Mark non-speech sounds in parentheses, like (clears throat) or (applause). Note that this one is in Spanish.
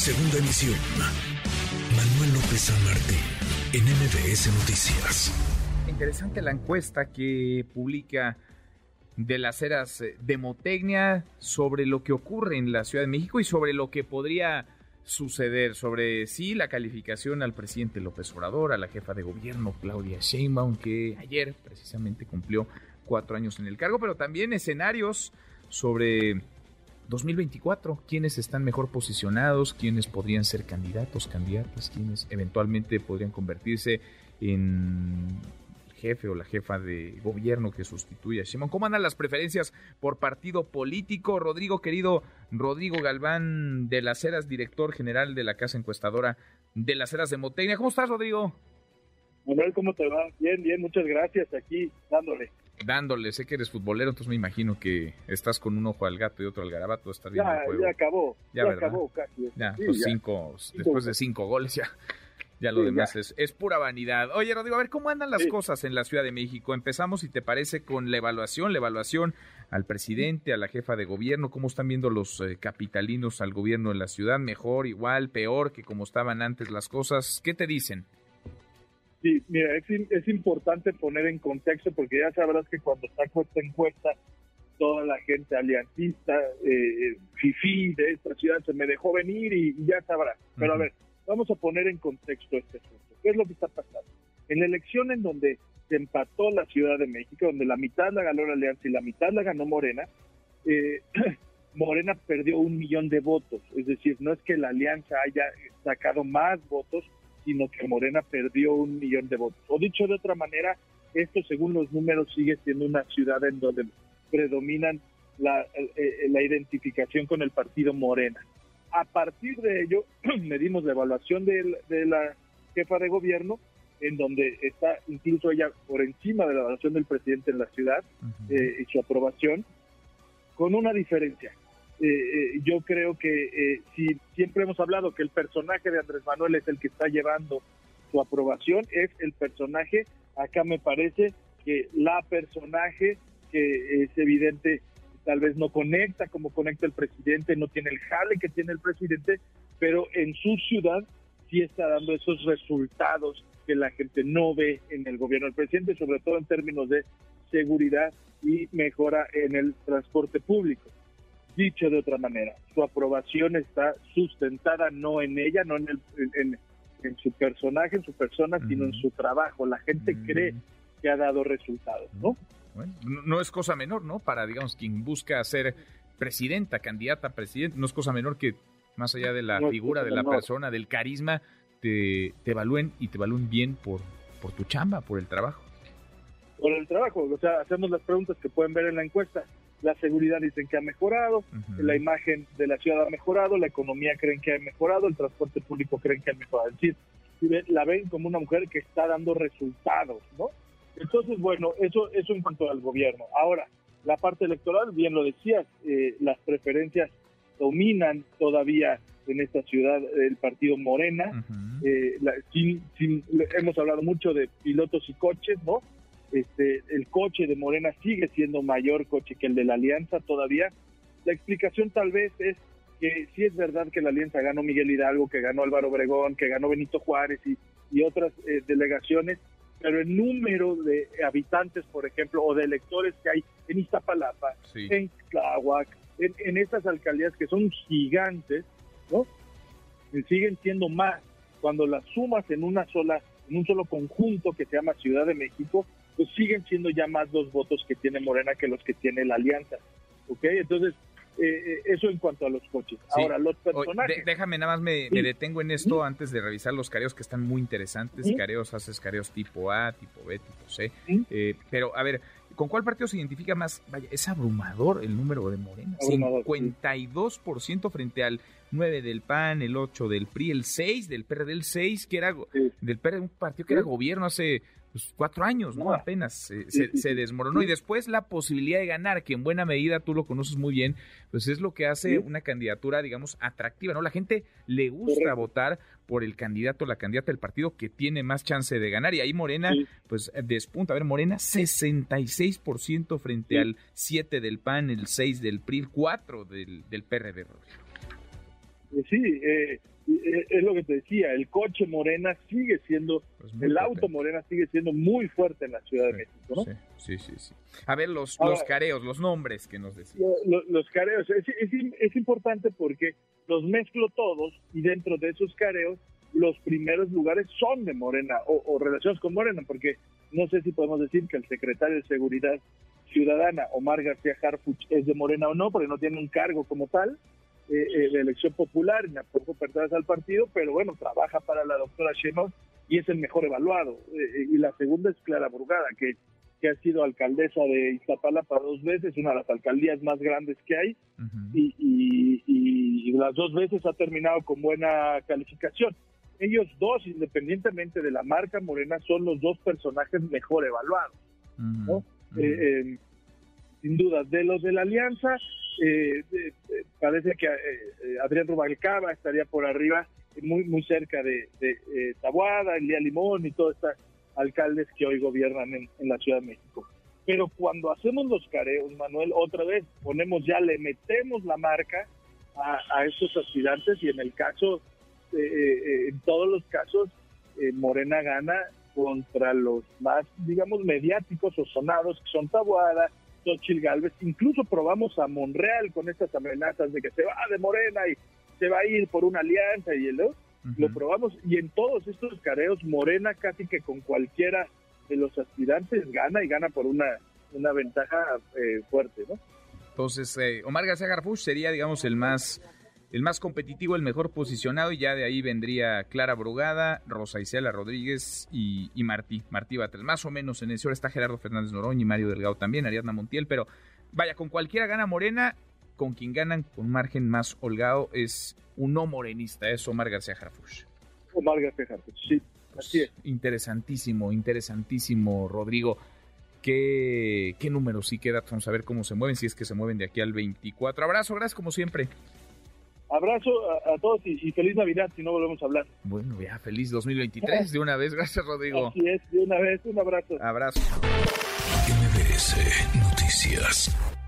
Segunda emisión. Manuel López San Martín, en MBS Noticias. Interesante la encuesta que publica de las eras eh, de Motecnia sobre lo que ocurre en la Ciudad de México y sobre lo que podría suceder, sobre sí la calificación al presidente López Obrador, a la jefa de gobierno Claudia Sheinbaum, que ayer precisamente cumplió cuatro años en el cargo, pero también escenarios sobre 2024, quiénes están mejor posicionados, quiénes podrían ser candidatos, candidatas, quiénes eventualmente podrían convertirse en jefe o la jefa de gobierno que sustituya a Shimon. ¿Cómo andan las preferencias por partido político? Rodrigo, querido Rodrigo Galván de las Heras, director general de la Casa Encuestadora de las Heras de Motecnia. ¿Cómo estás, Rodrigo? Manuel, ¿cómo te va? Bien, bien, muchas gracias. Aquí dándole. Dándole, sé que eres futbolero, entonces me imagino que estás con un ojo al gato y otro al garabato. Estar ya, ya acabó, ya, acabó casi. Ya, pues Cinco, después de cinco goles ya. Ya lo demás es, es, pura vanidad. Oye, Rodrigo, a ver, ¿cómo andan las cosas en la Ciudad de México? Empezamos, si te parece, con la evaluación, la evaluación al presidente, a la jefa de gobierno, cómo están viendo los eh, capitalinos al gobierno de la ciudad, mejor, igual, peor que como estaban antes las cosas. ¿Qué te dicen? Sí, mira, es, es importante poner en contexto porque ya sabrás que cuando saco esta encuesta, toda la gente aliancista, eh, FIFI de esta ciudad se me dejó venir y, ya sabrás. Pero a ver, vamos a poner en contexto este asunto. ¿Qué es lo que está pasando? En la elección en donde se empató la Ciudad de México, donde la mitad la ganó la Alianza y la mitad la ganó Morena, eh, (clears throat) Morena perdió un millón de votos. Es decir, no es que la Alianza haya sacado más votos, sino que Morena perdió un millón de votos. O dicho de otra manera, esto según los números sigue siendo una ciudad en donde predominan la, eh, la identificación con el partido Morena. A partir de ello, (clears throat) medimos la evaluación de, la jefa de gobierno, en donde está incluso ella por encima de la evaluación del presidente en la ciudad eh, y su aprobación, con una diferencia. Eh, eh, yo creo que eh, si siempre hemos hablado que el personaje de Andrés Manuel es el que está llevando su aprobación, es el personaje, acá me parece que la personaje que es evidente tal vez no conecta como conecta el presidente, no tiene el jale que tiene el presidente, pero en su ciudad sí está dando esos resultados que la gente no ve en el gobierno del presidente, sobre todo en términos de seguridad y mejora en el transporte público. Dicho de otra manera, su aprobación está sustentada no en ella, no en, el, en, su personaje, en su persona, sino en su trabajo. La gente cree que ha dado resultados, ¿no? Bueno, no es cosa menor, ¿no? Para, digamos, quien busca ser presidenta, candidata a presidente, no es cosa menor que más allá de la figura, de la persona, del carisma, te, te evalúen y te evalúen bien por, por tu chamba, por el trabajo. Por el trabajo, o sea, hacemos las preguntas que pueden ver en la encuesta la seguridad dicen que ha mejorado, la imagen de la ciudad ha mejorado, la economía creen que ha mejorado, el transporte público creen que ha mejorado. Es decir, la ven como una mujer que está dando resultados, ¿no? Entonces, bueno, eso, eso en cuanto al gobierno. Ahora, la parte electoral, bien lo decías, eh, las preferencias dominan todavía en esta ciudad el partido Morena. Eh, hemos hablado mucho de pilotos y coches, ¿no? Este, el coche de Morena sigue siendo mayor coche que el de la Alianza todavía. La explicación tal vez es que sí es verdad que la Alianza ganó Miguel Hidalgo, que ganó Álvaro Obregón, que ganó Benito Juárez y, y otras eh, delegaciones, pero el número de habitantes, por ejemplo, o de electores que hay en Iztapalapa, en Tláhuac, en, en estas alcaldías que son gigantes, ¿no? siguen siendo más cuando las sumas en una sola en un solo conjunto que se llama Ciudad de México pues siguen siendo ya más los votos que tiene Morena que los que tiene la Alianza. ¿Ok? Entonces, eh, eh, eso en cuanto a los coches. Ahora, los personajes. déjame nada más me, detengo en esto antes de revisar los careos que están muy interesantes. Careos, haces careos tipo A, tipo B, tipo C. Eh, pero, a ver, ¿con cuál partido se identifica más? Vaya, es abrumador el número de Morena. 52% frente al 9 del PAN, el 8 del PRI, el 6 del PRD, el 6 que era del PRD, un partido que era gobierno hace pues, cuatro años, ¿no? Apenas se, desmoronó. Y después la posibilidad de ganar, que en buena medida tú lo conoces muy bien, pues es lo que hace una candidatura, digamos, atractiva, ¿no? La gente le gusta votar por el candidato, la candidata del partido que tiene más chance de ganar. Y ahí Morena, pues despunta. A ver, Morena, 66% frente al 7 del PAN, el 6 del PRI, el 4 del, del PRD. Sí, es lo que te decía, el coche Morena sigue siendo, pues el auto Morena sigue siendo muy fuerte en la Ciudad de México, ¿no? Sí, sí, sí. A ver, los, los careos, los nombres que nos decían. Los, careos, es, es, importante porque los mezclo todos y dentro de esos careos los primeros lugares son de Morena o, o relacionados con Morena, porque no sé si podemos decir que el secretario de Seguridad Ciudadana, Omar García Harfuch, es de Morena o no, porque no tiene un cargo como tal, eh, eh, de elección popular, ni tampoco pertenece al partido, pero bueno, trabaja para la doctora Sheinbaum y es el mejor evaluado. Eh, y la segunda es Clara Brugada, que, que ha sido alcaldesa de Iztapalapa dos veces, una de las alcaldías más grandes que hay, y, y, las dos veces ha terminado con buena calificación. Ellos dos, independientemente de la marca Morena, son los dos personajes mejor evaluados. sin duda, de los de la alianza, eh, parece que eh, Adrián Rubalcaba estaría por arriba, muy muy cerca de, de eh, Tabuada, Elía Limón y todos estos alcaldes que hoy gobiernan en, la Ciudad de México. Pero cuando hacemos los careos, Manuel, otra vez ponemos ya, le metemos la marca a, estos aspirantes y en el caso, eh, en todos los casos, Morena gana contra los más, digamos, mediáticos o sonados, que son Tabuada, Xochitl Galvez. Incluso probamos a Monreal con estas amenazas de que se va de Morena y se va a ir por una alianza y el lo probamos y en todos estos careos Morena casi que con cualquiera de los aspirantes gana y gana por una, una ventaja eh, fuerte, ¿no? Entonces, eh, Omar García Garfuch sería, digamos, el más el más competitivo, el mejor posicionado, y ya de ahí vendría Clara Brugada, Rosa Isela Rodríguez y, Martí, Martí Batel. Más o menos en ese hora está Gerardo Fernández Noroña y Mario Delgado también, Ariadna Montiel, pero vaya, con cualquiera gana Morena, con quien ganan con margen más holgado es un no morenista, es Omar García Harfuch. Omar García Harfuch, sí, así es. Interesantísimo, interesantísimo, Rodrigo. ¿Qué, qué números y qué datos? Vamos a ver cómo se mueven, si es que se mueven de aquí al 24. Abrazo, gracias como siempre. Abrazo a, todos y, feliz Navidad si no volvemos a hablar. Bueno, ya feliz 2023 de una vez. Gracias, Rodrigo. Así es, de una vez. Un abrazo. Abrazo. MBS Noticias.